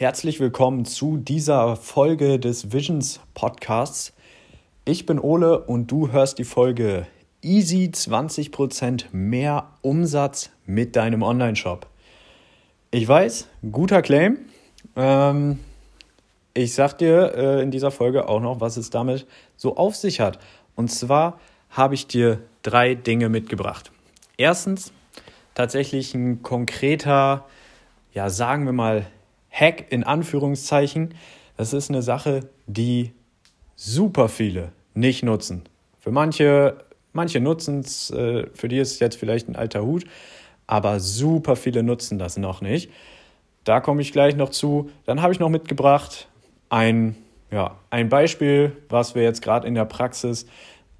Herzlich willkommen zu dieser Folge des Visions Podcasts. Ich bin Ole und du hörst die Folge Easy 20% mehr Umsatz mit deinem Online-Shop. Ich weiß, guter Claim. Ähm, ich sag dir äh, in dieser Folge auch noch, was es damit so auf sich hat. Und zwar habe ich dir drei Dinge mitgebracht. Erstens, tatsächlich ein konkreter, ja, sagen wir mal, Hack in Anführungszeichen. Das ist eine Sache, die super viele nicht nutzen. Für manche, manche nutzen es, äh, für die ist es jetzt vielleicht ein alter Hut, aber super viele nutzen das noch nicht. Da komme ich gleich noch zu. Dann habe ich noch mitgebracht ein, ja, ein Beispiel, was wir jetzt gerade in der Praxis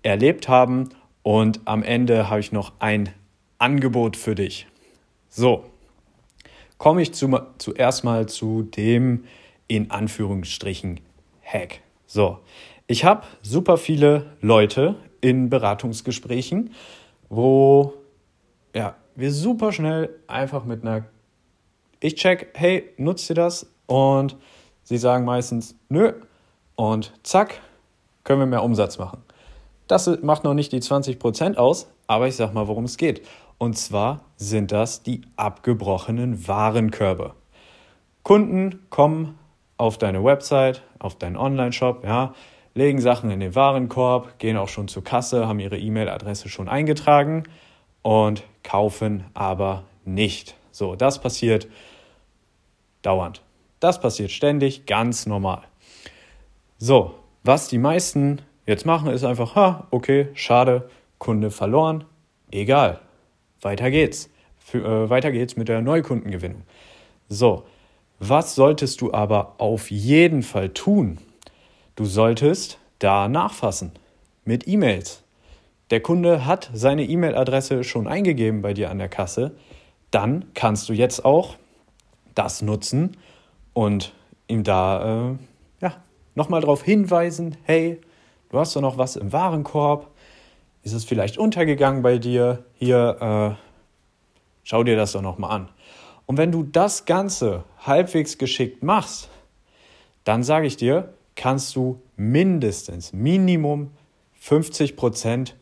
erlebt haben. Und am Ende habe ich noch ein Angebot für dich. So, komme ich zu, zuerst mal zu dem in Anführungsstrichen Hack. So, ich habe super viele Leute in Beratungsgesprächen, wo ja, wir super schnell einfach mit einer ich check, hey, nutzt ihr das? Und sie sagen meistens, nö. Und zack, können wir mehr Umsatz machen. Das macht noch nicht die 20% aus, aber ich sag mal, worum es geht. Und zwar sind das die abgebrochenen Warenkörbe. Kunden kommen auf deine Website, auf deinen Online-Shop, ja, legen Sachen in den Warenkorb, gehen auch schon zur Kasse, haben ihre E-Mail-Adresse schon eingetragen und kaufen aber nicht. So, das passiert dauernd. Das passiert ständig, ganz normal. So, was die meisten jetzt machen, ist einfach, ha, okay, schade, Kunde verloren, egal, weiter geht's. Für, äh, weiter geht's mit der Neukundengewinnung. So, was solltest du aber auf jeden Fall tun? Du solltest da nachfassen mit E-Mails. Der Kunde hat seine E-Mail-Adresse schon eingegeben bei dir an der Kasse. Dann kannst du jetzt auch das nutzen und ihm da äh, ja, nochmal darauf hinweisen, hey, du hast doch noch was im Warenkorb, ist es vielleicht untergegangen bei dir? Hier, äh, schau dir das doch nochmal an. Und wenn du das Ganze halbwegs geschickt machst, dann sage ich dir, kannst du mindestens, Minimum 50 Prozent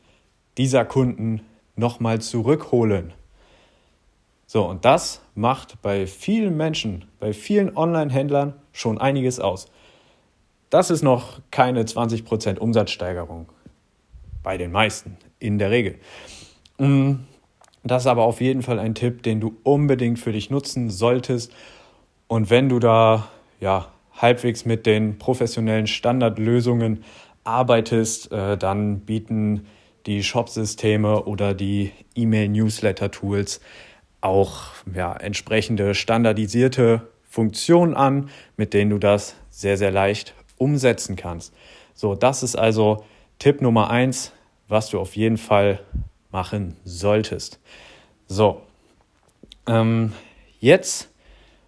dieser Kunden nochmal zurückholen. So, und das macht bei vielen Menschen, bei vielen Online-Händlern schon einiges aus. Das ist noch keine 20% Umsatzsteigerung bei den meisten, in der Regel. Mm, das ist aber auf jeden Fall ein Tipp, den du unbedingt für dich nutzen solltest. Und wenn du da ja halbwegs mit den professionellen Standardlösungen arbeitest, äh, dann bieten die Shop-Systeme oder die E-Mail-Newsletter-Tools auch ja, entsprechende standardisierte Funktionen an, mit denen du das sehr, sehr leicht umsetzen kannst. So, das ist also Tipp Nummer eins was du auf jeden Fall machen solltest. So, ähm, jetzt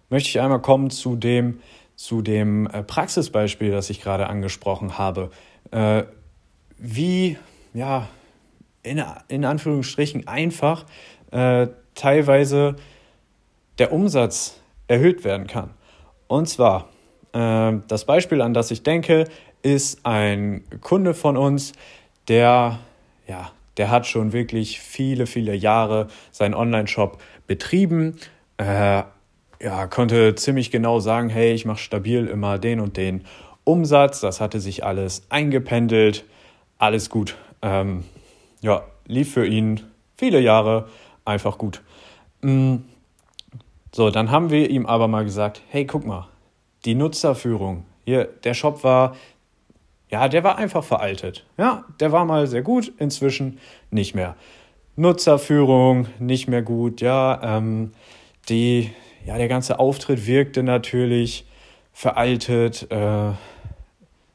möchte ich einmal kommen zu dem, zu dem äh, Praxisbeispiel, das ich gerade angesprochen habe. Äh, wie, ja, in, in Anführungsstrichen einfach äh, teilweise der Umsatz erhöht werden kann. Und zwar, äh, das Beispiel, an das ich denke, ist ein Kunde von uns, der ja, der hat schon wirklich viele, viele Jahre seinen Online-Shop betrieben. Äh, ja, konnte ziemlich genau sagen, hey, ich mache stabil immer den und den Umsatz. Das hatte sich alles eingependelt. Alles gut. Ähm, ja, lief für ihn viele Jahre einfach gut. Mm. So, dann haben wir ihm aber mal gesagt, hey, guck mal, die Nutzerführung. Hier, der Shop war ja, der war einfach veraltet. Ja, der war mal sehr gut, inzwischen nicht mehr. Nutzerführung nicht mehr gut, ja, ähm, die, ja, der ganze Auftritt wirkte natürlich veraltet. Äh,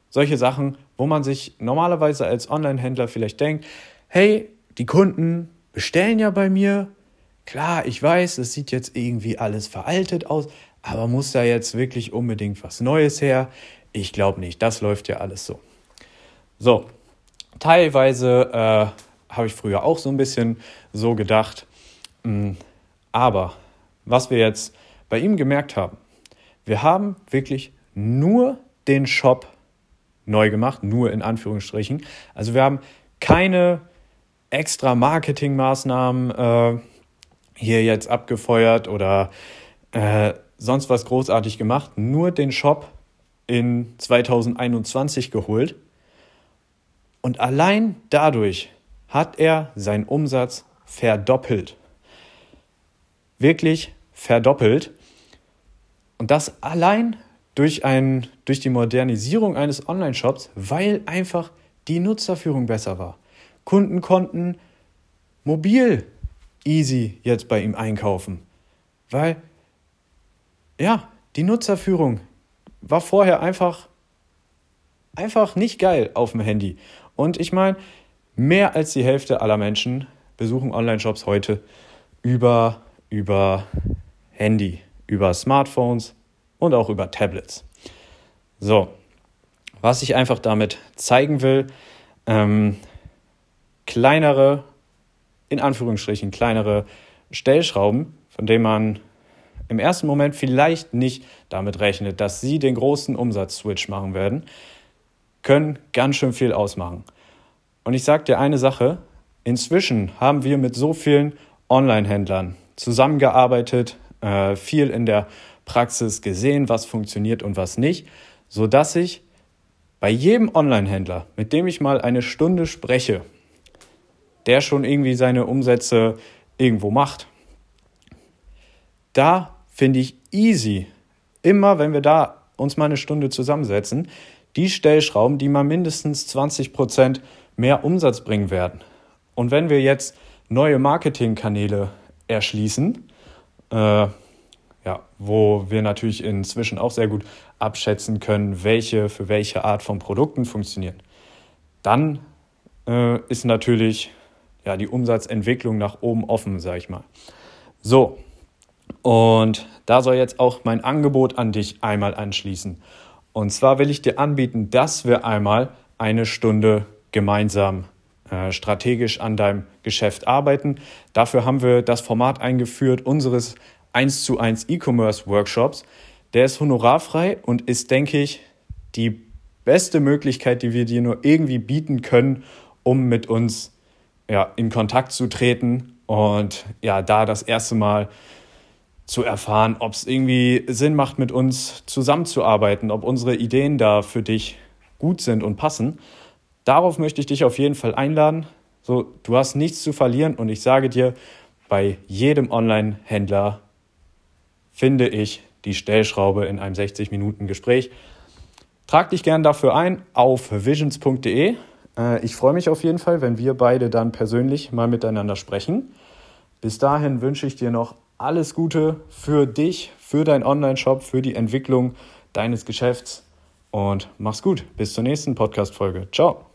solche Sachen, wo man sich normalerweise als Online-Händler vielleicht denkt, hey, die Kunden bestellen ja bei mir. Klar, ich weiß, es sieht jetzt irgendwie alles veraltet aus, aber muss da jetzt wirklich unbedingt was Neues her? Ich glaube nicht, das läuft ja alles so. So, teilweise äh, habe ich früher auch so ein bisschen so gedacht. Mm, aber was wir jetzt bei ihm gemerkt haben, Wir haben wirklich nur den Shop neu gemacht, nur in Anführungsstrichen. Also wir haben keine extra Marketingmaßnahmen äh, hier jetzt abgefeuert oder äh, sonst was großartig gemacht, nur den Shop in 2021 geholt. Und allein dadurch hat er seinen Umsatz verdoppelt. Wirklich verdoppelt. Und das allein durch, ein, durch die Modernisierung eines Online-Shops, weil einfach die Nutzerführung besser war. Kunden konnten mobil easy jetzt bei ihm einkaufen, weil ja, die Nutzerführung war vorher einfach einfach nicht geil auf dem Handy. Und ich meine, mehr als die Hälfte aller Menschen besuchen Online-Shops heute über, über Handy, über Smartphones und auch über Tablets. So, was ich einfach damit zeigen will, ähm, kleinere, in Anführungsstrichen, kleinere Stellschrauben, von denen man im ersten Moment vielleicht nicht damit rechnet, dass sie den großen Umsatzswitch machen werden, können ganz schön viel ausmachen. Und ich sage dir eine Sache, inzwischen haben wir mit so vielen Online-Händlern zusammengearbeitet, äh, viel in der Praxis gesehen, was funktioniert und was nicht, sodass ich bei jedem Online-Händler, mit dem ich mal eine Stunde spreche, der schon irgendwie seine Umsätze irgendwo macht, da finde ich easy, immer wenn wir da uns mal eine Stunde zusammensetzen, die Stellschrauben, die mal mindestens 20 Prozent mehr Umsatz bringen werden. Und wenn wir jetzt neue Marketingkanäle erschließen, äh, ja, wo wir natürlich inzwischen auch sehr gut abschätzen können, welche für welche Art von Produkten funktionieren. Dann äh, ist natürlich ja, die Umsatzentwicklung nach oben offen, sage ich mal. So, und da soll jetzt auch mein Angebot an dich einmal anschließen. Und zwar will ich dir anbieten, dass wir einmal eine Stunde gemeinsam äh, strategisch an deinem Geschäft arbeiten. Dafür haben wir das Format eingeführt unseres 1 zu 1 E-Commerce Workshops. Der ist honorarfrei und ist, denke ich, die beste Möglichkeit, die wir dir nur irgendwie bieten können, um mit uns ja, in Kontakt zu treten und ja, da das erste Mal zu erfahren, ob es irgendwie Sinn macht, mit uns zusammenzuarbeiten, ob unsere Ideen da für dich gut sind und passen. Darauf möchte ich dich auf jeden Fall einladen. So, du hast nichts zu verlieren und ich sage dir, bei jedem Online-Händler finde ich die Stellschraube in einem 60-Minuten-Gespräch. Trag dich gern dafür ein auf visions.de. Äh, ich freue mich auf jeden Fall, wenn wir beide dann persönlich mal miteinander sprechen. Bis dahin wünsche ich dir noch alles Gute für dich, für deinen Online-Shop, für die Entwicklung deines Geschäfts und mach's gut. Bis zur nächsten Podcast-Folge. Ciao.